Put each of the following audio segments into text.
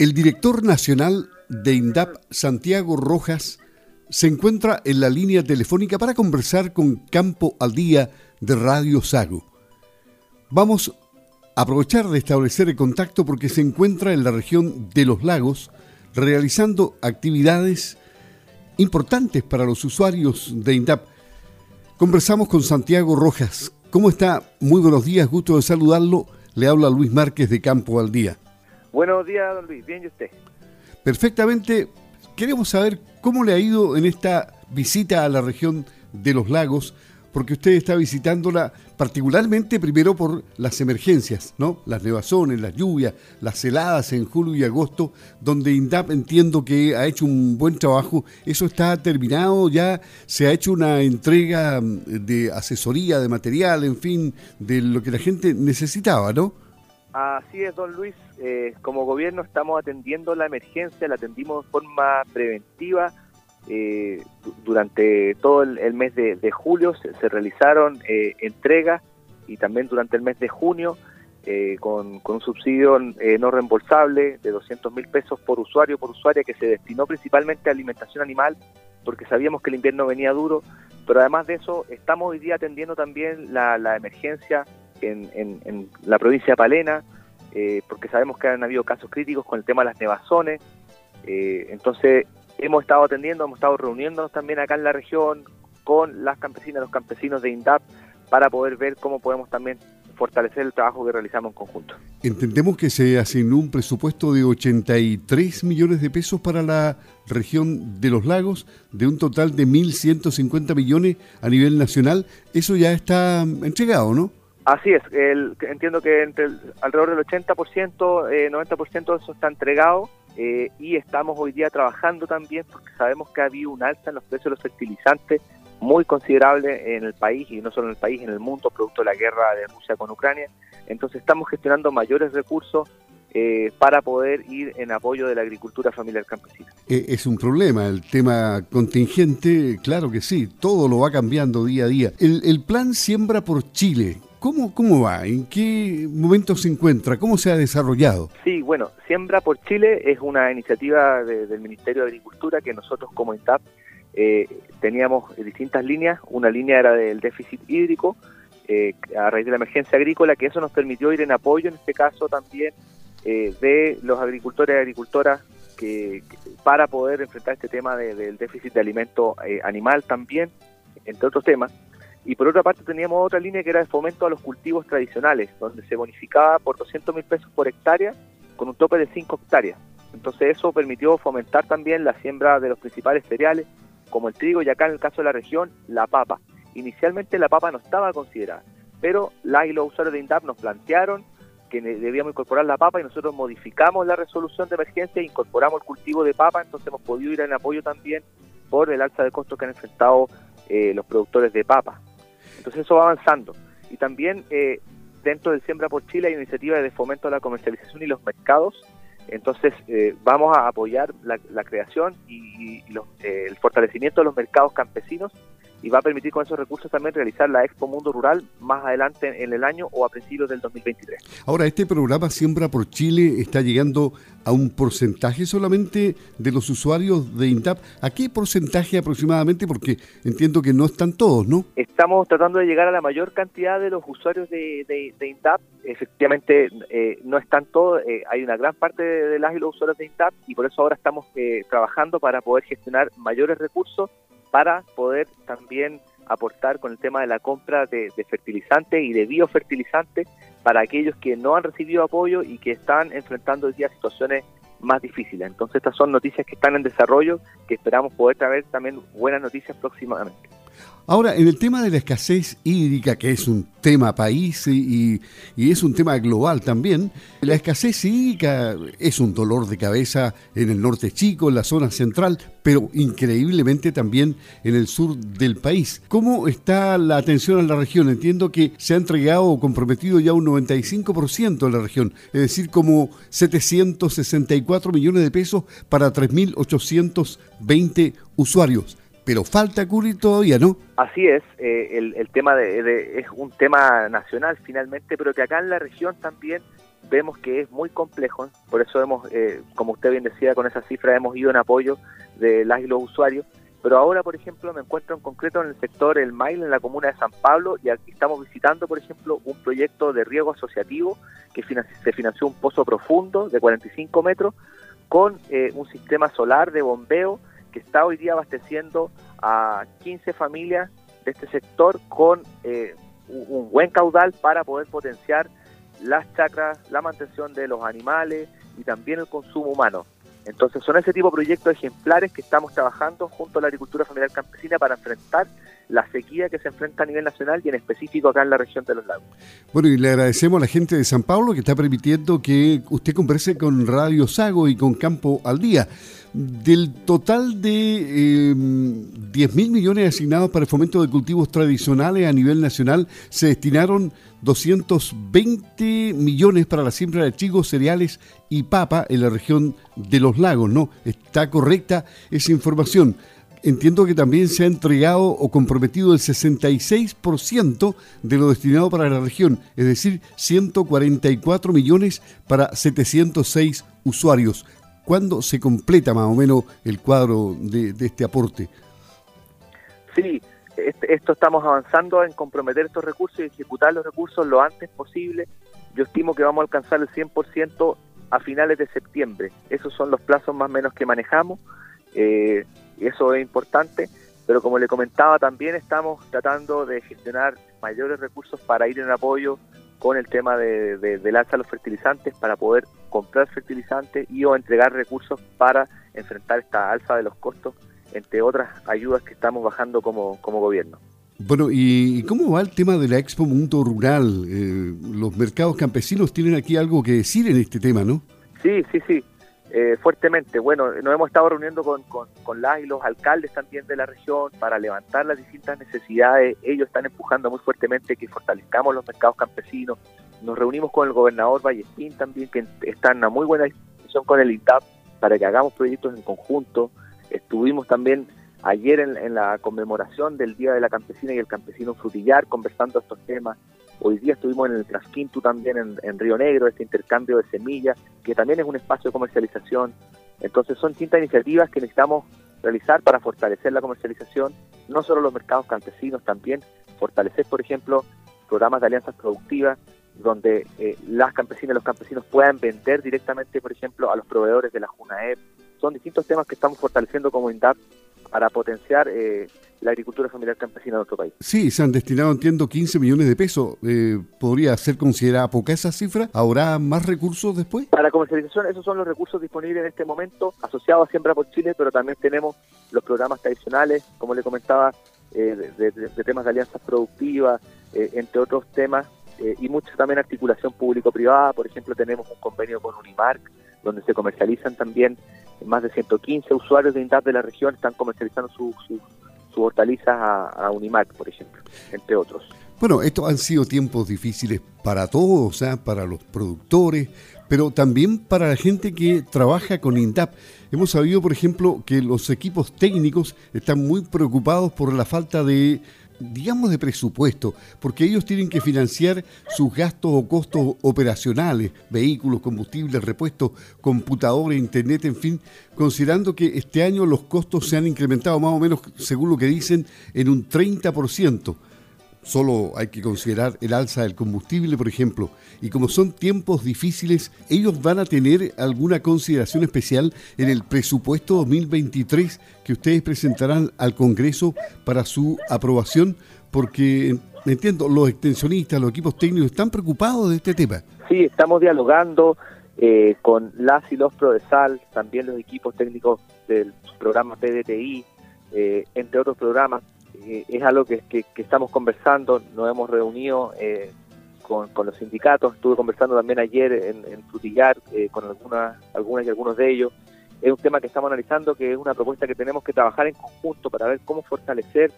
El director nacional de INDAP, Santiago Rojas, se encuentra en la línea telefónica para conversar con Campo al Día de Radio Sago. Vamos a aprovechar de establecer el contacto porque se encuentra en la región de los lagos realizando actividades importantes para los usuarios de INDAP. Conversamos con Santiago Rojas. ¿Cómo está? Muy buenos días, gusto de saludarlo. Le habla Luis Márquez de Campo al Día. Buenos días, don Luis. Bien, ¿y usted? Perfectamente. Queremos saber cómo le ha ido en esta visita a la región de los lagos, porque usted está visitándola particularmente primero por las emergencias, ¿no? Las nevazones, las lluvias, las heladas en julio y agosto, donde INDAP entiendo que ha hecho un buen trabajo. Eso está terminado, ya se ha hecho una entrega mm, de asesoría, de material, en fin, de lo que la gente necesitaba, ¿no? Así es, don Luis. Eh, como gobierno estamos atendiendo la emergencia, la atendimos de forma preventiva. Eh, durante todo el, mes de, julio se, realizaron eh, entregas y también durante el mes de junio con, un subsidio no reembolsable de 200 mil pesos por usuario por usuaria que se destinó principalmente a alimentación animal porque sabíamos que el invierno venía duro, pero además de eso estamos hoy día atendiendo también la emergencia en, la provincia de Palena, eh, porque sabemos que han habido casos críticos con el tema de las nevazones. Eh, entonces, hemos estado atendiendo, hemos estado reuniéndonos también acá en la región con las campesinas, los campesinos de INDAP, para poder ver cómo podemos también fortalecer el trabajo que realizamos en conjunto. Entendemos que se asignó un presupuesto de 83 millones de pesos para la región de los lagos, de un total de 1.150 millones a nivel nacional. Eso ya está entregado, ¿no? Así es, el, entiendo que entre alrededor del 80%, eh, 90% de eso está entregado eh, y estamos hoy día trabajando también porque sabemos que ha habido un alza en los precios de los fertilizantes muy considerable en el país y no solo en el país, en el mundo, producto de la guerra de Rusia con Ucrania. Entonces estamos gestionando mayores recursos eh, para poder ir en apoyo de la agricultura familiar campesina. Eh, es un problema el tema contingente, claro que sí, todo lo va cambiando día a día. El plan Siembra por Chile, ¿Cómo, ¿Cómo va? ¿En qué momento se encuentra? ¿Cómo se ha desarrollado? Sí, bueno, Siembra por Chile es una iniciativa del Ministerio de Agricultura que nosotros como INTAP eh, teníamos distintas líneas. Una línea era del déficit hídrico eh, a raíz de la emergencia agrícola, que eso nos permitió ir en apoyo, en este caso también, eh, de los agricultores y agricultoras que, para poder enfrentar este tema del déficit de alimento animal también, entre otros temas. Y por otra parte teníamos otra línea que era de fomento a los cultivos tradicionales, donde se bonificaba por 200 mil pesos por hectárea con un tope de 5 hectáreas. Entonces eso permitió fomentar también la siembra de los principales cereales, como el trigo y acá en el caso de la región, la papa. Inicialmente la papa no estaba considerada, pero la y los usuarios de INDAP nos plantearon que debíamos incorporar la papa y nosotros modificamos la resolución de emergencia e incorporamos el cultivo de papa, entonces hemos podido ir en apoyo también por el alza de costos que han enfrentado eh, los productores de papa. Entonces eso va avanzando. Y también eh, dentro del Siembra por Chile hay una iniciativa de fomento a la comercialización y los mercados. Entonces eh, vamos a apoyar la, creación y, eh, el fortalecimiento de los mercados campesinos y va a permitir con esos recursos también realizar la Expo Mundo Rural más adelante en el año o a principios del 2023. Ahora, este programa Siembra por Chile está llegando a un porcentaje solamente de los usuarios de INTAP. ¿A qué porcentaje aproximadamente? Porque entiendo que no están todos, ¿no? Estamos tratando de llegar a la mayor cantidad de los usuarios de, de, INTAP. Efectivamente, eh, no están todos. Eh, hay una gran parte de, las y los usuarios de INTAP y por eso ahora estamos eh, trabajando para poder gestionar mayores recursos para poder también aportar con el tema de la compra de, fertilizantes y de biofertilizantes para aquellos que no han recibido apoyo y que están enfrentando hoy día situaciones más difíciles. Entonces estas son noticias que están en desarrollo, que esperamos poder traer también buenas noticias próximamente. Ahora, en el tema de la escasez hídrica, que es un tema país y, es un tema global también, la escasez hídrica es un dolor de cabeza en el norte chico, en la zona central, pero increíblemente también en el sur del país. ¿Cómo está la atención a la región? Entiendo que se ha entregado o comprometido ya un 95% en la región, es decir, como 764 millones de pesos para 3.820 usuarios pero falta cubrir todavía, ¿no? Así es, eh, el, tema de, es un tema nacional finalmente, pero que acá en la región también vemos que es muy complejo, por eso hemos, como usted bien decía, con esa cifra hemos ido en apoyo de las y los usuarios, pero ahora, por ejemplo, me encuentro en concreto en el sector El Mail, en la comuna de San Pablo, y aquí estamos visitando, por ejemplo, un proyecto de riego asociativo que se financió un pozo profundo de 45 metros con eh, un sistema solar de bombeo que está hoy día abasteciendo a 15 familias de este sector con eh, un buen caudal para poder potenciar las chacras, la mantención de los animales y también el consumo humano. Entonces son ese tipo de proyectos ejemplares que estamos trabajando junto a la agricultura familiar campesina para enfrentar la sequía que se enfrenta a nivel nacional y en específico acá en la región de los lagos. Bueno, y le agradecemos a la gente de San Pablo que está permitiendo que usted converse con Radio Sago y con Campo al Día. Del total de eh, 10 mil millones asignados para el fomento de cultivos tradicionales a nivel nacional, se destinaron 220 millones para la siembra de chigos, cereales y papa en la región de los lagos, ¿no? Está correcta esa información. Entiendo que también se ha entregado o comprometido el 66% de lo destinado para la región, es decir, 144 millones para 706 usuarios. ¿Cuándo se completa más o menos el cuadro de, este aporte? Sí, este, esto estamos avanzando en comprometer estos recursos y ejecutar los recursos lo antes posible. Yo estimo que vamos a alcanzar el 100% a finales de septiembre. Esos son los plazos más o menos que manejamos. Eh, eso es importante, pero como le comentaba, también estamos tratando de gestionar mayores recursos para ir en apoyo con el tema de, del alza de los fertilizantes para poder comprar fertilizantes y o entregar recursos para enfrentar esta alza de los costos, entre otras ayudas que estamos bajando como, como gobierno. Bueno, ¿y cómo va el tema de la Expo Mundo Rural? Eh, los mercados campesinos tienen aquí algo que decir en este tema, ¿no? Sí, sí, sí. Eh, fuertemente. Bueno, nos hemos estado reuniendo con, con, las y los alcaldes también de la región para levantar las distintas necesidades. Ellos están empujando muy fuertemente que fortalezcamos los mercados campesinos. Nos reunimos con el gobernador Vallestín también, que está en una muy buena disposición con el INTAP para que hagamos proyectos en conjunto. Estuvimos también ayer en, en la conmemoración del Día de la Campesina y el Campesino Frutillar conversando estos temas. Hoy día estuvimos en el Trasquinto también en, Río Negro, este intercambio de semillas, que también es un espacio de comercialización. Entonces son distintas iniciativas que necesitamos realizar para fortalecer la comercialización, no solo los mercados campesinos, también fortalecer, por ejemplo, programas de alianzas productivas, donde eh, las campesinas y los campesinos puedan vender directamente, por ejemplo, a los proveedores de la JUNAEP. Son distintos temas que estamos fortaleciendo como INDAP para potenciar eh, la agricultura familiar campesina de nuestro país. Sí, se han destinado, entiendo, 15 millones de pesos. Eh, ¿Podría ser considerada poca esa cifra? ¿Habrá más recursos después? Para comercialización, esos son los recursos disponibles en este momento, asociados a Siembra por Chile, pero también tenemos los programas tradicionales, como le comentaba, eh, de, temas de alianzas productivas, eh, entre otros temas, y mucha también articulación público-privada. Por ejemplo, tenemos un convenio con Unimark, donde se comercializan también más de 115 usuarios de INDAP de la región, están comercializando sus su hortalizas a, Unimac, por ejemplo, entre otros. Bueno, estos han sido tiempos difíciles para todos, sea, para los productores, pero también para la gente que trabaja con INDAP. Hemos sabido, por ejemplo, que los equipos técnicos están muy preocupados por la falta de digamos, de presupuesto, porque ellos tienen que financiar sus gastos o costos operacionales, vehículos, combustibles, repuestos, computadores, internet, en fin, considerando que este año los costos se han incrementado más o menos, según lo que dicen, en un 30%. Solo hay que considerar el alza del combustible, por ejemplo. Y como son tiempos difíciles, ellos van a tener alguna consideración especial en el presupuesto 2023 que ustedes presentarán al Congreso para su aprobación, porque entiendo, los extensionistas, los equipos técnicos están preocupados de este tema. Sí, estamos dialogando eh, con las y los PRODESAL, también los equipos técnicos del programa PDTI, eh, entre otros programas eh, es algo que, estamos conversando, nos hemos reunido eh, con, los sindicatos, estuve conversando también ayer en, en eh, con algunas, algunas y algunos de ellos. Es un tema que estamos analizando, que es una propuesta que tenemos que trabajar en conjunto para ver cómo fortalecer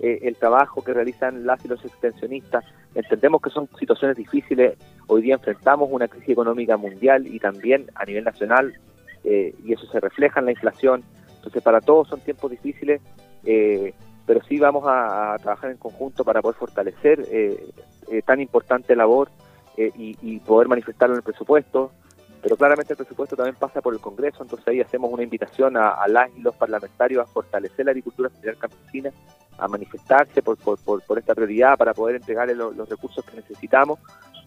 el trabajo que realizan las y los extensionistas. Entendemos que son situaciones difíciles, hoy día enfrentamos una crisis económica mundial y también a nivel nacional, y eso se refleja en la inflación. Entonces, para todos son tiempos difíciles. Eh, pero sí vamos a, trabajar en conjunto para poder fortalecer eh, eh, tan importante labor eh, y, poder manifestarlo en el presupuesto. Pero claramente el presupuesto también pasa por el Congreso, entonces ahí hacemos una invitación a, las y los parlamentarios a fortalecer la agricultura familiar campesina, a manifestarse por, por, por, esta prioridad para poder entregarle los recursos que necesitamos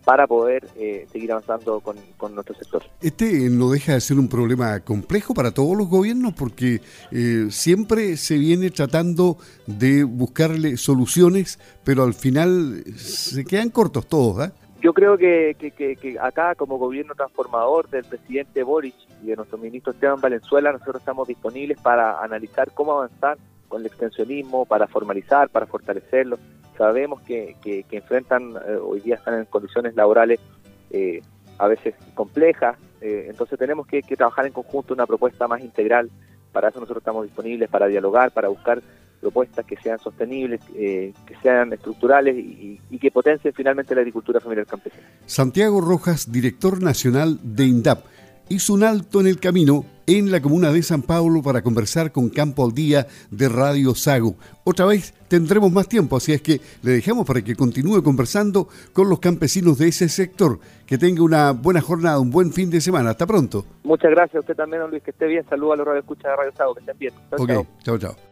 para poder eh, seguir avanzando con, nuestro sector. Este no deja de ser un problema complejo para todos los gobiernos porque eh, siempre se viene tratando de buscarle soluciones, pero al final se quedan cortos todos. ¿eh? Yo creo que, que, acá como gobierno transformador del presidente Boric y de nuestro ministro Esteban Valenzuela, nosotros estamos disponibles para analizar cómo avanzar con el extensionismo, para formalizar, para fortalecerlo sabemos que, que, enfrentan, eh, hoy día están en condiciones laborales eh, a veces complejas, eh, entonces tenemos que, trabajar en conjunto una propuesta más integral, para eso nosotros estamos disponibles para dialogar, para buscar propuestas que sean sostenibles, que sean estructurales y, y, que potencien finalmente la agricultura familiar campesina. Santiago Rojas, director nacional de INDAP hizo un alto en el camino en la comuna de San Paulo para conversar con Campo al Día de Radio Sago. Otra vez tendremos más tiempo, así es que le dejamos para que continúe conversando con los campesinos de ese sector. Que tenga una buena jornada, un buen fin de semana. Hasta pronto. Muchas gracias a usted también, Luis. Que esté bien. Saludos a los radio escucha de Radio Sago. Que estén bien. ok, chao, chao.